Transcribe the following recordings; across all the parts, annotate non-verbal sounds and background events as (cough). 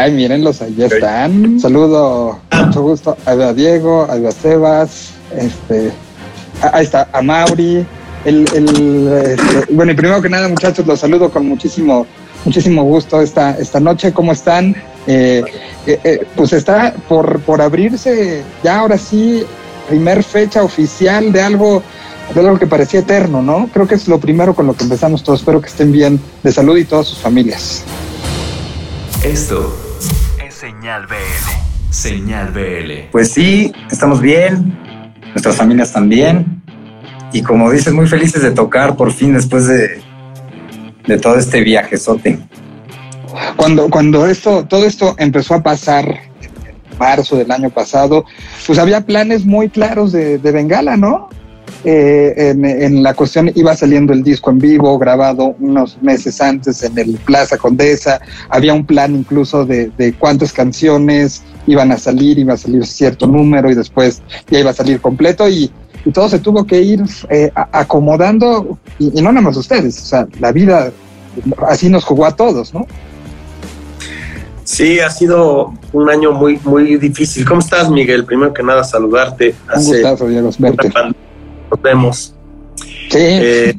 Ay, mírenlos, ahí están. saludo, mucho gusto a Diego, a Sebas, este, ahí está, a Mauri. El, este, bueno, y primero que nada, muchachos, los saludo con muchísimo, muchísimo gusto esta, esta noche. ¿Cómo están? Eh, eh, eh, pues está por, por abrirse ya ahora sí, primer fecha oficial de algo de algo que parecía eterno, ¿no? Creo que es lo primero con lo que empezamos todos. Espero que estén bien de salud y todas sus familias. Esto es Señal BL. Señal BL. Pues sí, estamos bien, nuestras familias también. Y como dices, muy felices de tocar por fin después de, de todo este viajezote. Cuando, cuando esto, todo esto empezó a pasar en marzo del año pasado, pues había planes muy claros de, de Bengala, ¿no? Eh, en, la cuestión iba saliendo el disco en vivo, grabado unos meses antes en el Plaza Condesa, había un plan incluso de, cuántas canciones iban a salir, iba a salir cierto número y después ya iba a salir completo y, todo se tuvo que ir eh, acomodando y, no nada más ustedes, o sea, la vida así nos jugó a todos, ¿no? Sí, ha sido un año muy, muy difícil. ¿Cómo estás, Miguel? Primero que nada, saludarte. Un gustazo, Diego, verte nos vemos. Sí. Eh,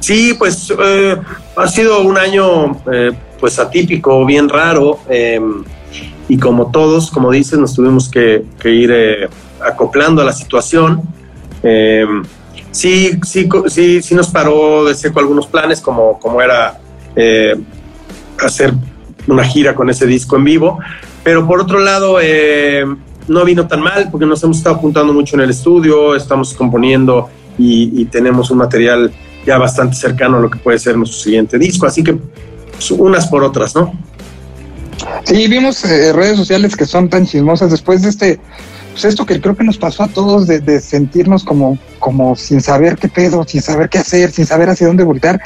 sí, pues eh, ha sido un año eh, pues atípico, bien raro. Em, y como todos, como dices, nos tuvimos que, ir acoplando a la situación. Em, sí, sí, sí, sí nos paró de seco algunos planes, como, como era hacer una gira con ese disco en vivo. Pero por otro lado, no vino tan mal porque nos hemos estado apuntando mucho en el estudio, estamos componiendo y, tenemos un material ya bastante cercano a lo que puede ser nuestro siguiente disco, así que pues, unas por otras, ¿no? Sí, vimos eh, redes sociales que son tan chismosas después de este, pues esto que creo que nos pasó a todos de, sentirnos como, como sin saber qué pedo, sin saber qué hacer, sin saber hacia dónde voltar.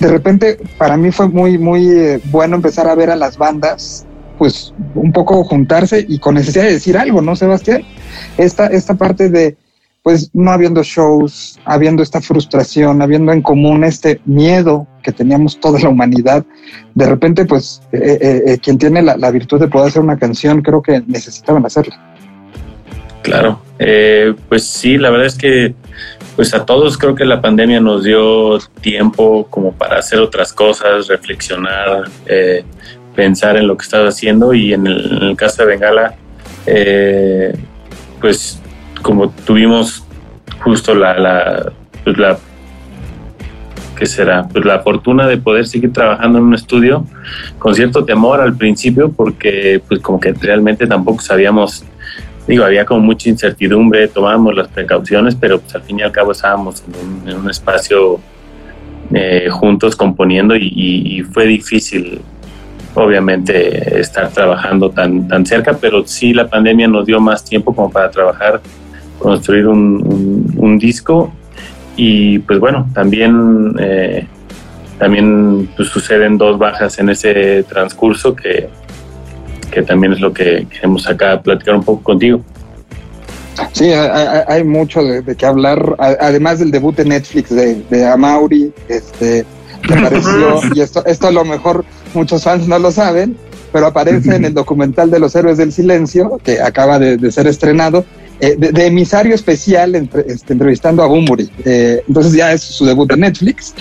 De repente, para mí fue muy, muy eh, bueno empezar a ver a las bandas pues un poco juntarse y con necesidad de decir algo, ¿no, Sebastián? Esta, esta parte de, pues no habiendo shows, habiendo esta frustración, habiendo en común este miedo que teníamos toda la humanidad, de repente, pues eh, eh, eh, quien tiene la, virtud de poder hacer una canción, creo que necesitaban hacerla. Claro, pues sí, la verdad es que pues a todos creo que la pandemia nos dio tiempo como para hacer otras cosas, reflexionar, pensar en lo que estaba haciendo y en el, caso de Bengala, eh, pues como tuvimos justo la, la, pues la ¿qué será? Pues la fortuna de poder seguir trabajando en un estudio con cierto temor al principio porque pues como que realmente tampoco sabíamos, digo, había como mucha incertidumbre, tomábamos las precauciones, pero pues al fin y al cabo estábamos en un, espacio eh, juntos componiendo y, fue difícil obviamente estar trabajando tan, tan cerca, pero sí la pandemia nos dio más tiempo como para trabajar, construir un, disco y pues bueno, también, eh, también pues, suceden dos bajas en ese transcurso que, que también es lo que queremos acá platicar un poco contigo. Sí, hay, mucho de, qué hablar, además del debut de Netflix de, de Amauri, este, que apareció, (laughs) y esto, esto a lo mejor muchos fans no lo saben, pero aparece en (laughs) el documental de los héroes del silencio, que acaba de, ser estrenado, eh, de, emisario especial este, entrevistando a Bumburi. Eh, entonces ya es su debut en Netflix.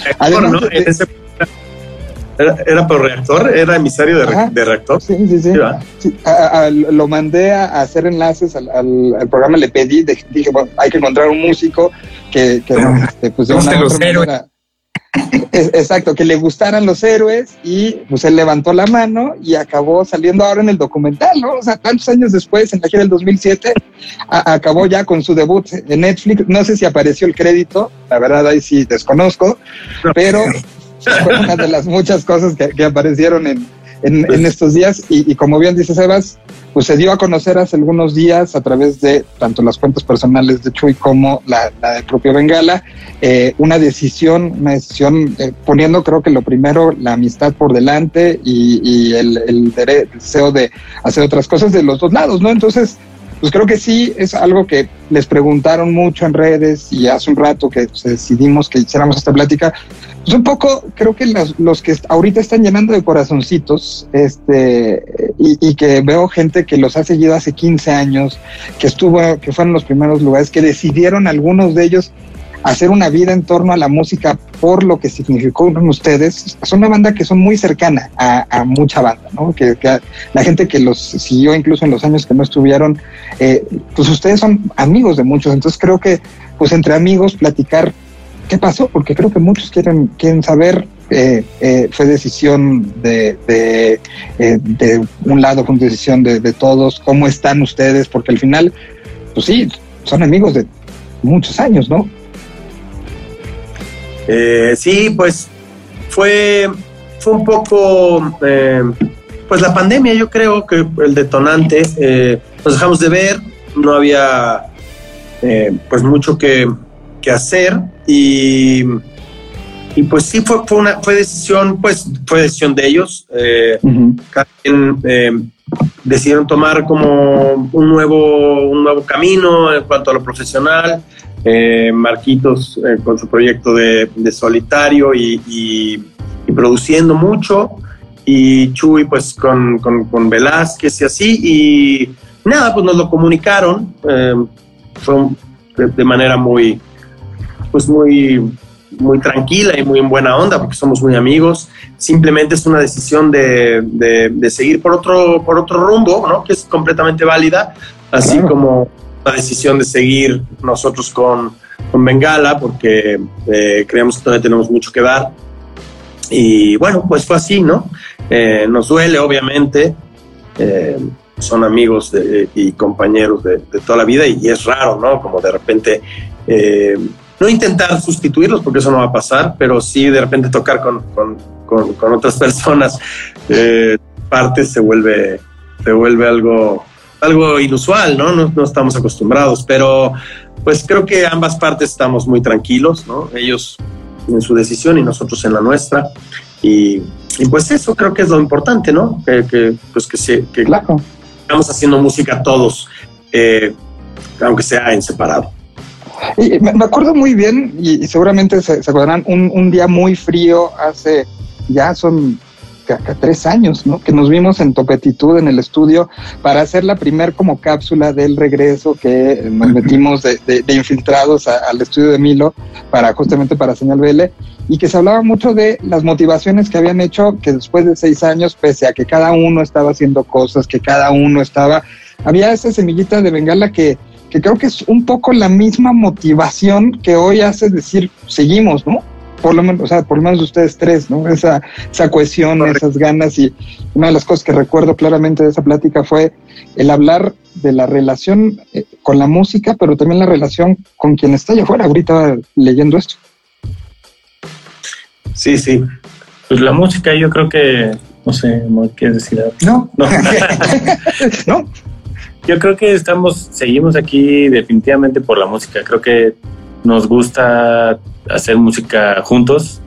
era, por reactor, era emisario de, reactor. Sí, sí, sí. lo mandé a, hacer enlaces al, programa, le pedí, dije, bueno, hay que encontrar un músico que, que este, pues de una otra manera, Exacto, que le gustaran los héroes y pues él levantó la mano y acabó saliendo ahora en el documental, ¿no? O sea, tantos años después, en la gira del 2007, acabó ya con su debut en Netflix. No sé si apareció el crédito, la verdad ahí sí desconozco, pero (laughs) fue una de las muchas cosas que, aparecieron en, en, estos días y, y, como bien dice Sebas, pues se dio a conocer hace algunos días a través de tanto las cuentas personales de Chuy como la, la del propio Bengala, eh, una decisión, una decisión eh, poniendo creo que lo primero la amistad por delante y, el, el, deseo de hacer otras cosas de los dos lados, ¿no? Entonces, pues creo que sí es algo que les preguntaron mucho en redes y hace un rato que decidimos que hiciéramos esta plática, pues un poco creo que los, que ahorita están llenando de corazoncitos, este, y, que veo gente que los ha seguido hace 15 años, que estuvo, que fueron los primeros lugares, que decidieron algunos de ellos hacer una vida en torno a la música por lo que significó ustedes. Son una banda que son muy cercana a, mucha banda, ¿no? Que, la gente que los siguió incluso en los años que no estuvieron, eh, pues ustedes son amigos de muchos. Entonces creo que, pues entre amigos, platicar qué pasó, porque creo que muchos quieren, quieren saber. Eh, eh, fue decisión de, de, de, un lado, fue decisión de, de todos, cómo están ustedes, porque al final, pues sí, son amigos de muchos años, ¿no? Eh, sí, pues fue, fue un poco, eh, pues la pandemia, yo creo que el detonante, eh, nos dejamos de ver, no había pues mucho que, hacer y, y, pues sí fue, fue una fue decisión, pues fue decisión de ellos. Decidieron tomar como un nuevo, un nuevo camino en cuanto a lo profesional. Eh, Marquitos eh, con su proyecto de, solitario y, produciendo mucho, y Chuy pues con, con, Velázquez y así, y nada, pues nos lo comunicaron, eh, fue de, manera muy, pues muy, muy tranquila y muy en buena onda, porque somos muy amigos, simplemente es una decisión de, de, seguir por otro, por otro rumbo, ¿no? que es completamente válida, así como la decisión de seguir nosotros con, con Bengala porque eh, creemos que todavía tenemos mucho que dar. Y bueno, pues fue así, ¿no? Eh, nos duele, obviamente. Eh, son amigos y compañeros de, toda la vida y, es raro, ¿no? Como de repente, no intentar sustituirlos porque eso no va a pasar, pero sí de repente tocar con, con, con, con otras (laughs) personas, partes se vuelve, se vuelve algo algo inusual, ¿no? ¿no? estamos acostumbrados, pero pues creo que ambas partes estamos muy tranquilos, ¿no? Ellos en su decisión y nosotros en la nuestra. Y, pues eso creo que es lo importante, ¿no? Que, pues que, se, que estamos haciendo música todos, eh, aunque sea en separado. Y me acuerdo muy bien, y, seguramente se, se acordarán, un, un día muy frío hace, ya son tres años, ¿no? Que nos vimos en Topetitud en el estudio para hacer la primer como cápsula del regreso que nos metimos de, infiltrados al estudio de Milo para justamente para Señal BL y que se hablaba mucho de las motivaciones que habían hecho que después de seis años, pese a que cada uno estaba haciendo cosas, que cada uno estaba, había esa semillita de Bengala que, que creo que es un poco la misma motivación que hoy hace decir, seguimos, ¿no? por lo menos, o sea, por lo menos ustedes tres, ¿no? Esa, esa cohesión, esas ganas y una de las cosas que recuerdo claramente de esa plática fue el hablar de la relación eh, con la música, pero también la relación con quien está allá afuera, ahorita leyendo esto. Sí, sí. Pues la música yo creo que, no sé, no quieres decir No. No. (laughs) no. Yo creo que estamos, seguimos aquí definitivamente por la música. Creo que nos gusta hacer música juntos.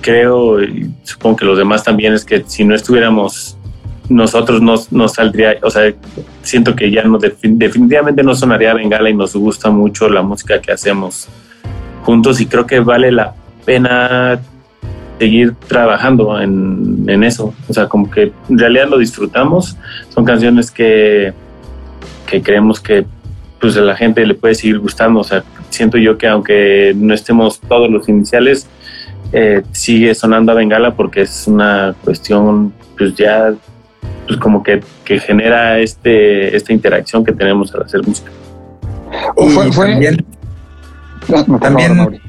Creo, y supongo que los demás también, es que si no estuviéramos nosotros no, saldría, o sea, siento que ya no, definitivamente no sonaría Bengala y nos gusta mucho la música que hacemos juntos y creo que vale la pena seguir trabajando en, en eso, o sea, como que en realidad lo disfrutamos, son canciones que, que creemos que pues a la gente le puede seguir gustando. O sea, siento yo que aunque no estemos todos los iniciales, eh, sigue sonando a Bengala porque es una cuestión, pues ya, pues como que, que genera este, esta interacción que tenemos al hacer música. fue, también, también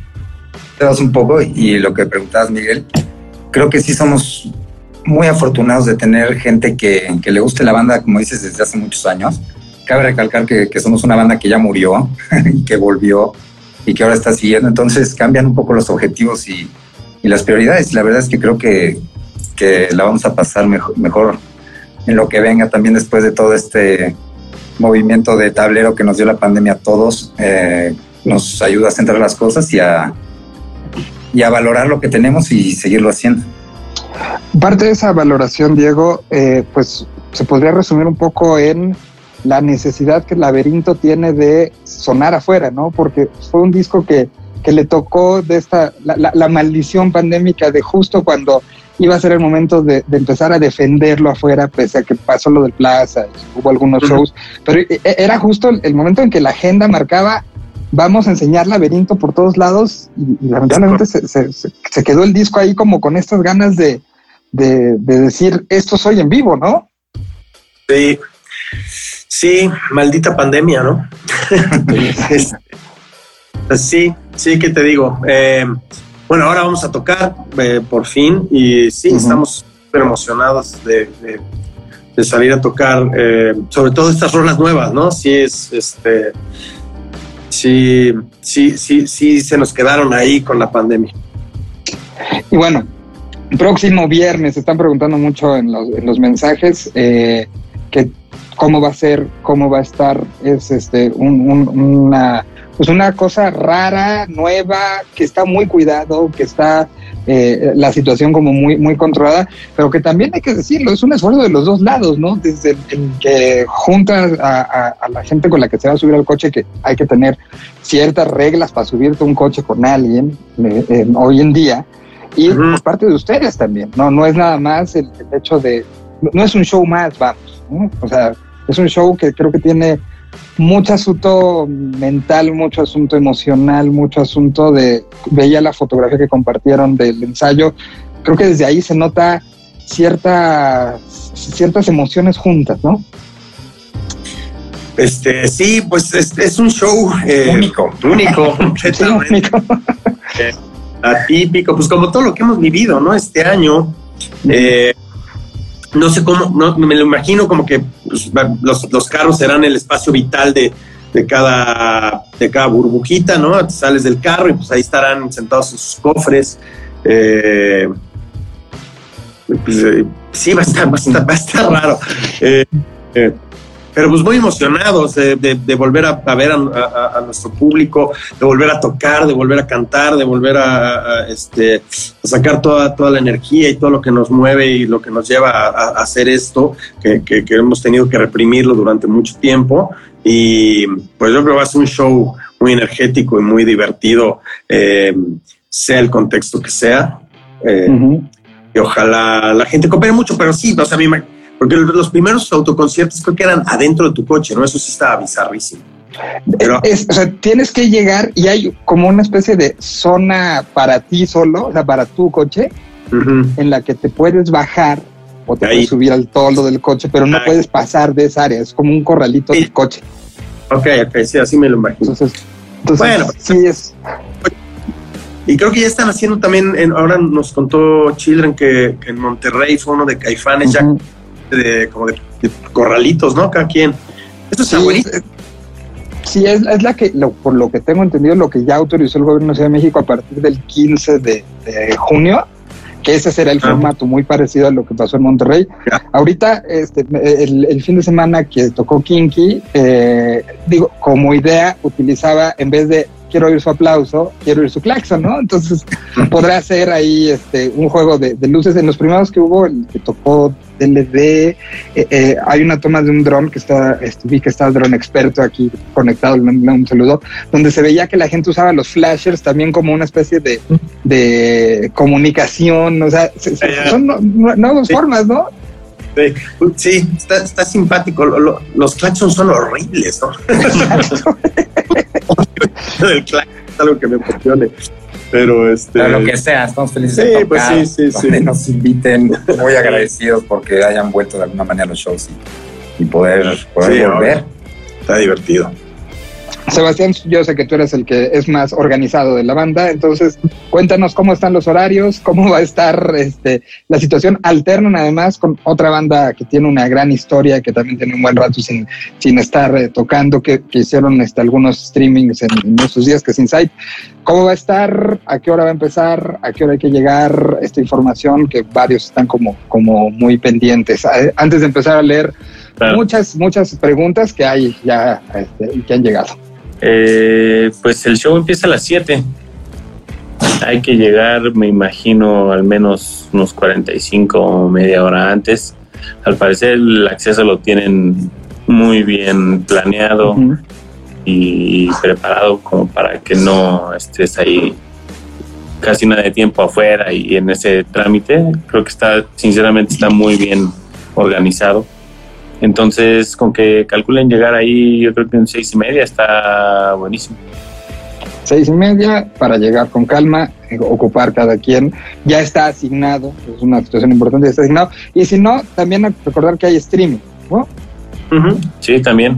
te das un poco y lo que preguntabas, Miguel, creo que sí somos muy afortunados de tener gente que, que le guste la banda, como dices, desde hace muchos años cabe recalcar que, somos una banda que ya murió (laughs) y que volvió y que ahora está siguiendo. Entonces cambian un poco los objetivos y, las prioridades. La verdad es que creo que, la vamos a pasar mejor, mejor en lo que venga también después de todo este movimiento de tablero que nos dio la pandemia a todos. Eh, nos ayuda a centrar las cosas y a, y a valorar lo que tenemos y seguirlo haciendo. Parte de esa valoración, Diego, eh, pues se podría resumir un poco en la necesidad que el laberinto tiene de sonar afuera, ¿no? Porque fue un disco que, que le tocó de esta, la, la, maldición pandémica de justo cuando iba a ser el momento de, de, empezar a defenderlo afuera, pese a que pasó lo del Plaza, hubo algunos shows, pero e, e, era justo el, momento en que la agenda marcaba, vamos a enseñar laberinto por todos lados, y, lamentablemente se, se, se, quedó el disco ahí como con estas ganas de, de, de decir, esto soy en vivo, ¿no? Sí, Sí, maldita pandemia, ¿no? (laughs) Pues sí, sí, que te digo. Eh, bueno, ahora vamos a tocar eh, por fin y sí, estamos súper emocionados de, salir a tocar, eh, sobre todo estas rolas nuevas, ¿no? Sí, es este. Sí, sí, sí, sí, se nos quedaron ahí con la pandemia. Y bueno, próximo viernes, están preguntando mucho en los, en los mensajes que cómo va a ser, cómo va a estar, es este una pues una cosa rara, nueva, que está muy cuidado, que está eh, la situación como muy, muy controlada, pero que también hay que decirlo, es un esfuerzo de los dos lados, ¿no? Desde el, que juntas a, la gente con la que se va a subir al coche, que hay que tener ciertas reglas para subirte un coche con alguien eh, hoy en día, y por parte de ustedes también, ¿no? No es nada más el, el hecho de, no es un show más, vamos, ¿no? O sea, es un show que creo que tiene mucho asunto mental, mucho asunto emocional, mucho asunto de, veía la fotografía que compartieron del ensayo, creo que desde ahí se nota cierta, ciertas emociones juntas, ¿no? Este, sí, pues es, un show eh, único, (laughs) único, eh, atípico, pues como todo lo que hemos vivido, ¿no? Este año, eh, no sé cómo, no, me lo imagino como que pues, los, carros serán el espacio vital de, cada, de cada burbujita, ¿no? Sales del carro y pues ahí estarán sentados en sus cofres. Eh, pues, eh, sí, va a estar, va a estar, raro. Eh, pero pues muy emocionados de, volver a, ver a, nuestro público, de volver a tocar, de volver a cantar, de volver a, este, sacar toda, toda la energía y todo lo que nos mueve y lo que nos lleva a, hacer esto, que, hemos tenido que reprimirlo durante mucho tiempo. Y pues yo creo que va a ser un show muy energético y muy divertido, eh, sea el contexto que sea. Eh, y ojalá la gente coopere mucho, pero sí, o sea, a mí me porque los primeros autoconciertos creo que eran adentro de tu coche, ¿no? Eso sí estaba bizarrísimo. Pero, o sea, tienes que llegar y hay como una especie de zona para ti solo, o sea, para tu coche, en la que te puedes bajar o te puedes subir al toldo del coche, pero no puedes pasar de esa área, es como un corralito del coche. Ok, ok, sí, así me lo imagino. Entonces, bueno, sí es. Y creo que ya están haciendo también, ahora nos contó Children que, en Monterrey fue uno de Caifanes, ya de, como de, corralitos, ¿no? Cada quien. Esto está sí, Sí, es, es, la que, por lo que tengo entendido, lo que ya autorizó el gobierno de Ciudad de México a partir del 15 de, junio, que ese será el ah. formato muy parecido a lo que pasó en Monterrey. Ahorita, este, el, fin de semana que tocó Kinky, eh, digo, como idea utilizaba, en vez de quiero oír su aplauso, quiero oír su claxon, ¿no? Entonces (laughs) podrá ser ahí este, un juego de, luces. En los primeros que hubo, el que tocó DLD, eh, eh, hay una toma de un dron que está, este, vi que está el dron experto aquí conectado, un saludo, donde se veía que la gente usaba los flashers también como una especie de, de comunicación, o sea, son nuevas formas, ¿no? Sí, está, está simpático. los claxons son horribles, ¿no? (laughs) el claxon es algo que me emocione. Pero este. lo que sea, estamos felices de tocar, pues sí, sí, sí. nos inviten, muy agradecidos porque hayan vuelto de alguna manera a los shows y, poder, poder volver. Está divertido. Sebastián, yo sé que tú eres el que es más organizado de la banda, entonces cuéntanos cómo están los horarios, cómo va a estar este, la situación. Alternan además con otra banda que tiene una gran historia, que también tiene un buen rato sin, sin estar eh, tocando, que, hicieron este, algunos streamings en, estos días, que es Insight. ¿Cómo va a estar? ¿A qué hora va a empezar? ¿A qué hora hay que llegar? Esta información que varios están como, como muy pendientes. Antes de empezar a leer muchas, muchas preguntas que hay ya este, que han llegado. Eh, pues el show empieza a las 7. Hay que llegar, me imagino, al menos unos 45 o media hora antes. Al parecer el acceso lo tienen muy bien planeado y preparado como para que no estés ahí casi nada de tiempo afuera y en ese trámite. Creo que está, sinceramente, está muy bien organizado. Entonces, con que calculen llegar ahí, yo creo que en seis y media está buenísimo. Seis y media para llegar con calma, eh, ocupar cada quien. Ya está asignado, es una situación importante, ya está asignado. Y si no, también recordar que hay streaming, ¿no? Sí, también.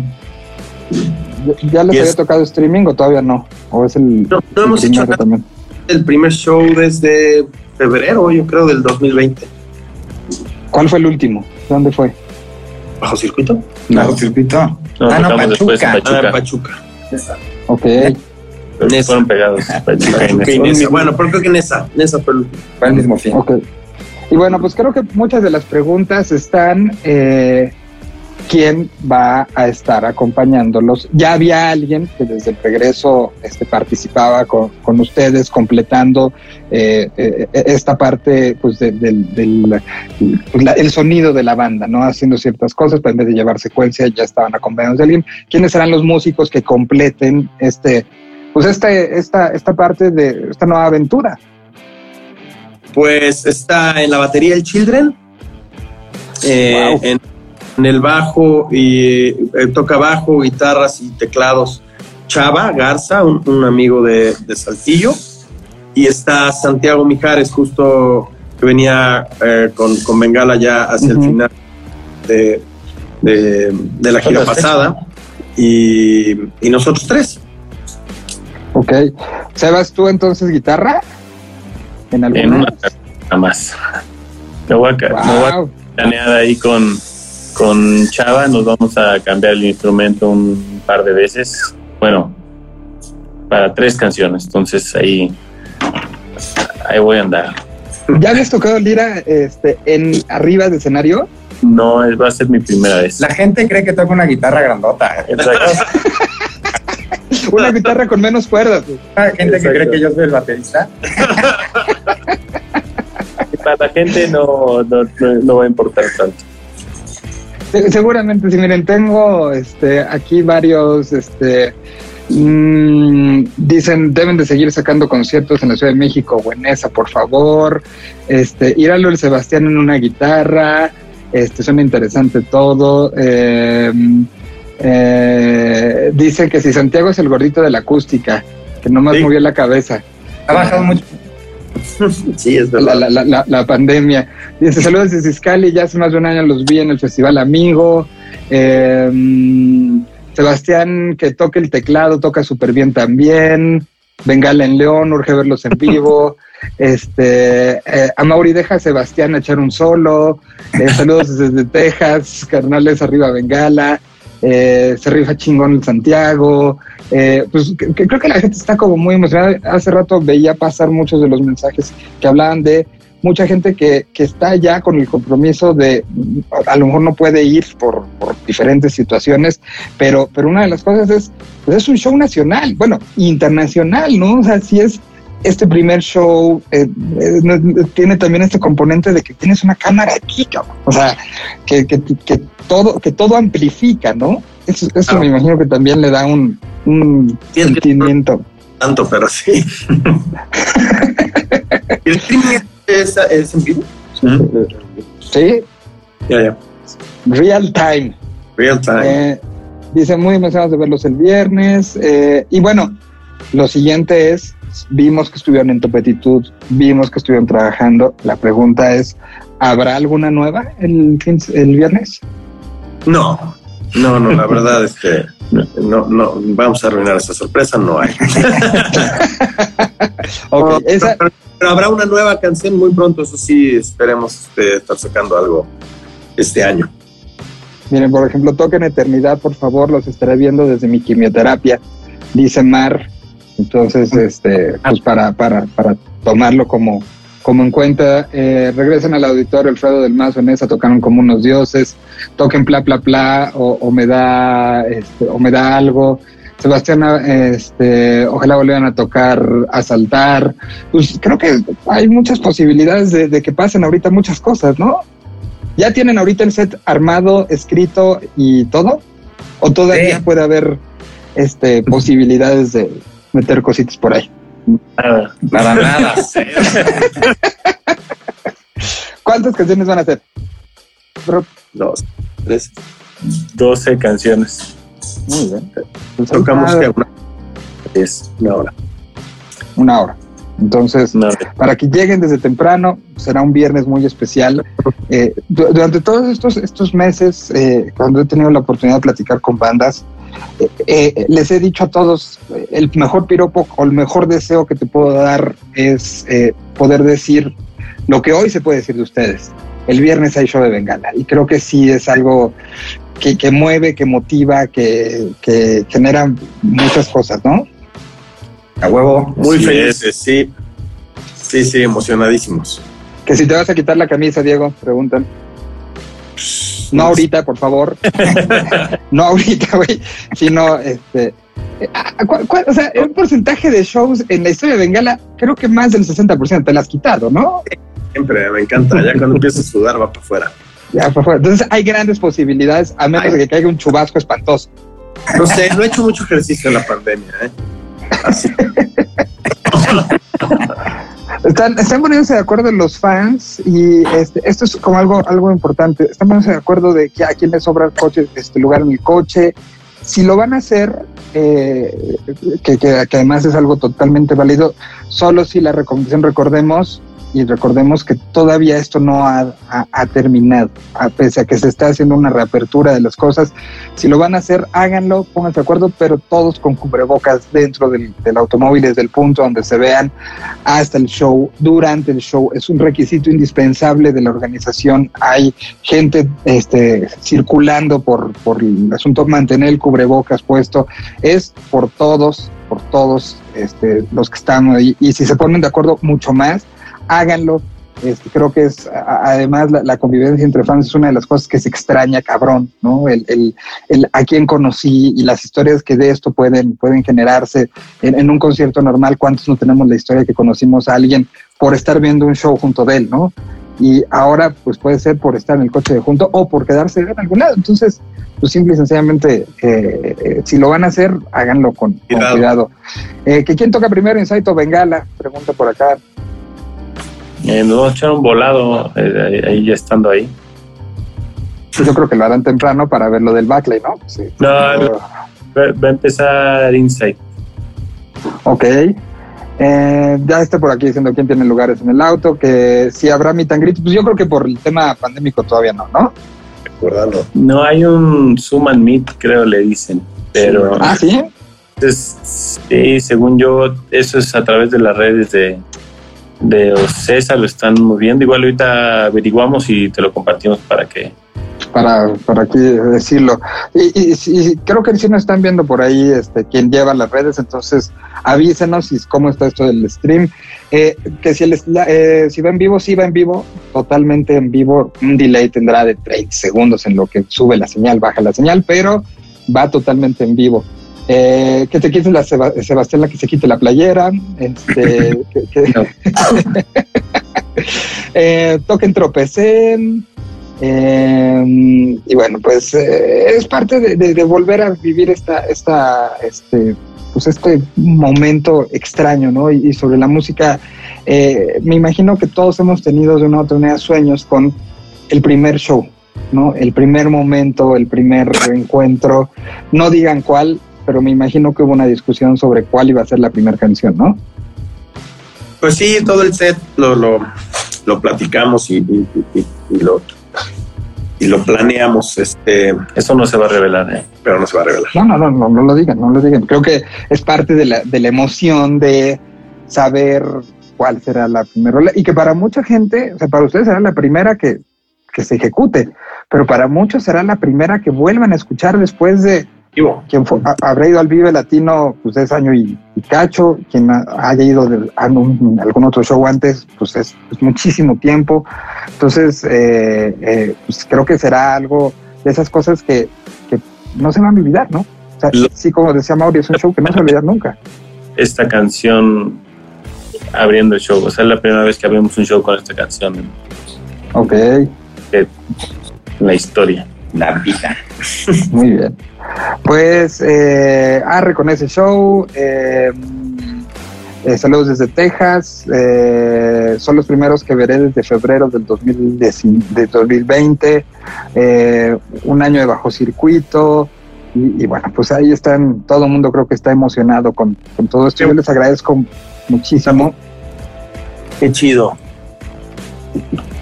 ¿Ya les había tocado streaming o todavía no? ¿O es el, no, no hemos hecho también? el primer show desde febrero, yo creo, del 2020. ¿Cuál fue el último? ¿Dónde fue? ¿Bajo circuito? ¿Bajo circuito? No, ah, no, Pachuca. Pachuca. Ah, Pachuca. Ok. Fueron pegados. (laughs) Pachuca, y Nesa. Bueno, pero creo que Nesa. Nesa fue el, fue el mismo fin. Ok. Y bueno, pues creo que muchas de las preguntas están eh, quién va a estar acompañándolos. Ya había alguien que desde el regreso este, participaba con, ustedes, completando eh, eh, esta parte pues, del pues, el sonido de la banda, ¿no? Haciendo ciertas cosas, pero en vez de llevar secuencia ya estaban acompañados de alguien. ¿Quiénes serán los músicos que completen este, pues este, esta, esta parte de esta nueva aventura? Pues está en la batería el Children. Eh, en en el bajo y eh, toca bajo, guitarras y teclados Chava Garza, un, amigo de, Saltillo, y está Santiago Mijares, justo que venía eh, con, con, Bengala ya hacia el final de, de, la gira pasada, y, y, nosotros tres. Ok. ¿Sebas tú entonces guitarra? En alguna. nada más. Me voy a, planear ahí con con Chava nos vamos a cambiar el instrumento un par de veces. Bueno, para tres canciones. Entonces ahí, ahí voy a andar. ¿Ya habías tocado lira este, en arriba de escenario? No, va a ser mi primera vez. La gente cree que toca una guitarra grandota. (laughs) una guitarra con menos cuerdas. Hay gente que cree que yo soy el baterista. (laughs) Para la gente no, no va a importar tanto. Seguramente, si miren, tengo este, aquí varios, este, mm, dicen, deben de seguir sacando conciertos en la Ciudad de México o en esa, por favor. Este, Iralo el Sebastián en una guitarra, este, suena interesante todo. Em, eh, dice que si Santiago es el gordito de la acústica, que nomás movió la cabeza. Ha bajado mucho (laughs) sí, es verdad. La, pandemia. Dice, saludos desde Iscali, ya hace más de un año los vi en el Festival Amigo. Em, Sebastián, que toque el teclado, toca súper bien también. Bengala en León, urge verlos en vivo. (laughs) Este, eh, a Mauri deja a Sebastián echar un solo. Eh, saludos desde Texas, carnales arriba Bengala. Eh, se rifa chingón el Santiago. Eh, pues creo que la gente está como muy emocionada. Hace rato veía pasar muchos de los mensajes que hablaban de mucha gente que, que está ya con el compromiso de, a lo mejor no puede ir por, diferentes situaciones, pero, pero una de las cosas es, pues es un show nacional, bueno, internacional, ¿no? O sea, si es este primer show eh, tiene también este componente de que tienes una cámara aquí, o sea, que, que, que todo, que todo amplifica, ¿no? Eso, eso me imagino que también le da un, un sentimiento. Tanto, pero sí. (laughs) ¿El streaming es, es, en vivo? Sí. Ya, ya. Real time. Real time. Eh, dice muy emocionados de verlos el viernes. Eh, y bueno, lo siguiente es, vimos que estuvieron en Topetitud, vimos que estuvieron trabajando. La pregunta es, ¿habrá alguna nueva el, el viernes? No, no, no, la verdad (laughs) es que no, no, vamos a arruinar esa sorpresa, no hay. (laughs) pero, habrá una nueva canción muy pronto, eso sí, esperemos este, estar sacando algo este año. Miren, por ejemplo, toquen Eternidad, por favor, los estaré viendo desde mi quimioterapia, dice Mar. Entonces, este, pues para, para, para tomarlo como, como en cuenta, eh, regresan al auditorio Alfredo del Mazo en esa, tocaron como unos dioses, toquen pla pla pla o, me da este, o me da algo. Sebastián, este, ojalá volvieran a tocar, a saltar. Pues creo que hay muchas posibilidades de, que pasen ahorita muchas cosas, ¿no? ¿Ya tienen ahorita el set armado, escrito y todo? ¿O todavía puede haber este, posibilidades de meter cositas por ahí? Nada, nada, nada. (laughs) ¿Cuántas canciones van a hacer? Dos, tres. Doce canciones. Muy bien. Pues Tocamos que una, es una hora. Una hora. Entonces, para que lleguen desde temprano, será un viernes muy especial. Eh, durante todos estos, estos meses, eh, cuando he tenido la oportunidad de platicar con bandas, eh, les he dicho a todos, el mejor piropo o el mejor deseo que te puedo dar es poder decir lo que hoy se puede decir de ustedes. El viernes hay show de Bengala y creo que sí es algo que, que mueve, que motiva, que, que genera muchas cosas, ¿no? A huevo. Muy felices, sí. Sí, sí, emocionadísimos. Que si te vas a quitar la camisa, Diego, preguntan. No ahorita, por favor. (laughs) no ahorita, güey. Sino, este. Eh, ah, o sea, un porcentaje de shows en la historia de Bengala, creo que más del 60% te la has quitado, ¿no? Siempre, me encanta. Ya cuando empiezas a sudar, va para afuera. Ya, para afuera. Entonces, hay grandes posibilidades, a menos de que caiga un chubasco espantoso. No sé, no he hecho mucho ejercicio en la pandemia, ¿eh? (laughs) Están, están poniéndose de acuerdo los fans y este, esto es como algo, algo importante. Están poniéndose de acuerdo de que a quién le sobra el coche, este lugar en el coche. Si lo van a hacer, eh, que, que, además es algo totalmente válido, solo si la recomendación, recordemos, y recordemos que todavía esto no ha, terminado, a pese a que se está haciendo una reapertura de las cosas. Si lo van a hacer, háganlo, pónganse de acuerdo, pero todos con cubrebocas dentro del, automóvil, desde el punto donde se vean hasta el show, durante el show. Es un requisito indispensable de la organización. Hay gente este, circulando por, por el asunto, mantener el cubrebocas puesto. Es por todos, por todos este, los que están ahí. Y si se ponen de acuerdo, mucho más háganlo. Este, creo que es, además, la, convivencia entre fans es una de las cosas que se extraña, cabrón, ¿no? El, el, el a quién conocí y las historias que de esto pueden, pueden generarse en, un concierto normal. ¿Cuántos no tenemos la historia que conocimos a alguien por estar viendo un show junto de él, ¿no? Y ahora, pues puede ser por estar en el coche de junto o por quedarse en algún lado. Entonces, pues simple y sencillamente, eh, eh, si lo van a hacer, háganlo con cuidado. Eh, ¿Que ¿Quién toca primero, Insight o Bengala? Pregunta por acá. Eh, nos vamos a echar un volado eh, ahí ya estando ahí. Yo creo que lo harán temprano para ver lo del backlay, ¿no? Sí. No, va, a empezar Insight. Ok. Eh, ya está por aquí diciendo quién tiene lugares en el auto, que si habrá meet and pues yo creo que por el tema pandémico todavía no, ¿no? Recuérdalo. No hay un Zoom and Meet, creo le dicen, pero... Ah, ¿sí? sí, según yo, eso es a través de las redes de, de Ocesa lo están moviendo. Igual ahorita averiguamos y te lo compartimos para que... Para, para aquí decirlo. Y, y, creo que si nos están viendo por ahí este, quien lleva las redes, entonces avísenos y cómo está esto del stream. Eh, que si, el, eh, si va en vivo, sí va en vivo, totalmente en vivo. Un delay tendrá de 30 segundos en lo que sube la señal, baja la señal, pero va totalmente en vivo. Eh, que te quites la Sebastián, la que se quite la playera. Este, (laughs) (laughs) eh, toquen, tropecen. Eh, y bueno, pues es parte de, volver a vivir esta, esta, este, pues este momento extraño, ¿no? Y, sobre la música, me imagino que todos hemos tenido de una u otra manera sueños con el primer show, ¿no? El primer momento, el primer encuentro. No digan cuál, pero me imagino que hubo una discusión sobre cuál iba a ser la primera canción, ¿no? Pues sí, todo el set lo, lo, platicamos y, lo y lo planeamos. Este, Eso no se va a revelar, ¿eh? Pero no se va a revelar. No, no, no, no, no lo digan, no lo digan. Creo que es parte de la, de la emoción de saber cuál será la primera y que para mucha gente, o sea, para ustedes será la primera que, que se ejecute, pero para muchos será la primera que vuelvan a escuchar después de quien habrá ido al Vive Latino, pues es año y, cacho. Quien haya ido a, algún otro show antes, pues es, muchísimo tiempo. Entonces, eh, eh, pues creo que será algo de esas cosas que, no se van a olvidar, ¿no? O sea, sí, como decía Mauri, es un show que no se va a olvidar nunca. Esta canción abriendo el show, o sea, es la primera vez que abrimos un show con esta canción. Ok. la historia. La vida. Muy bien. Pues, eh, arre con ese show. Eh, eh, saludos desde Texas. Eh, son los primeros que veré desde febrero del 2020. Eh, un año de bajo circuito. Y, bueno, pues ahí están. Todo el mundo creo que está emocionado con, todo esto. Yo les agradezco muchísimo. Qué chido.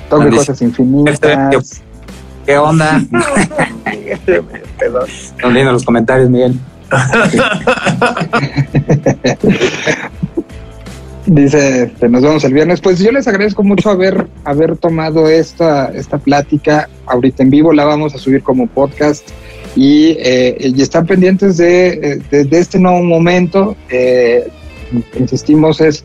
Toque cosas infinitas. ¿Qué onda? (laughs) Están viendo los comentarios, Miguel. (laughs) Dice, este, nos vemos el viernes. Pues yo les agradezco mucho haber, haber tomado esta, esta plática ahorita en vivo. La vamos a subir como podcast y, eh, y están pendientes de, de, este nuevo momento. Eh, insistimos, es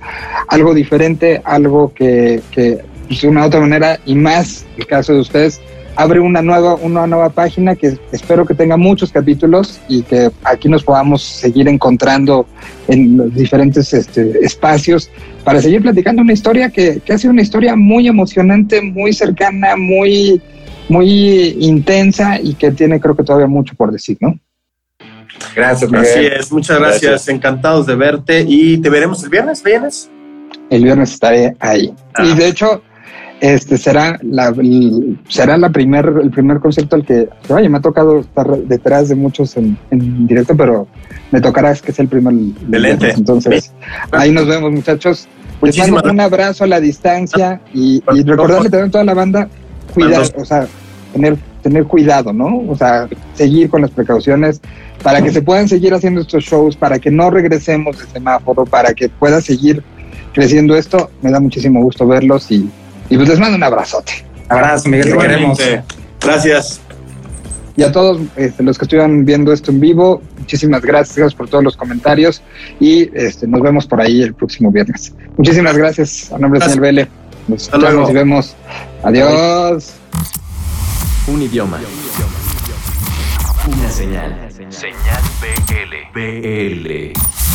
algo diferente, algo que, que pues, de una otra manera y más el caso de ustedes abre una nueva, una nueva página que espero que tenga muchos capítulos y que aquí nos podamos seguir encontrando en los diferentes este, espacios para seguir platicando una historia que, que ha sido una historia muy emocionante, muy cercana, muy, muy intensa y que tiene creo que todavía mucho por decir, ¿no? Gracias, Miguel. Así es, muchas gracias. encantados de verte y te veremos el viernes, ¿vienes? El viernes estaré ahí. Y ah. de hecho, este será la será la primer el primer concierto al que oye me ha tocado estar detrás de muchos en, directo pero me tocará es que es el primer Excelente. entonces ahí nos vemos muchachos. Les mando un abrazo a la distancia y, y recordarle también a toda la banda cuidar o sea tener tener cuidado no o sea seguir con las precauciones para que se puedan seguir haciendo estos shows para que no regresemos de semáforo para que pueda seguir creciendo esto. Me da muchísimo gusto verlos y y pues les mando un abrazote. Abrazo, Miguel, te queremos. Gracias. Y a todos este, los que estuvieron viendo esto en vivo, muchísimas gracias, por todos los comentarios y este, nos vemos por ahí el próximo viernes. Muchísimas gracias a nombre de señor Vele. Nos escuchamos y vemos. Adiós. Un idioma. Una señal. Señal BL. BL.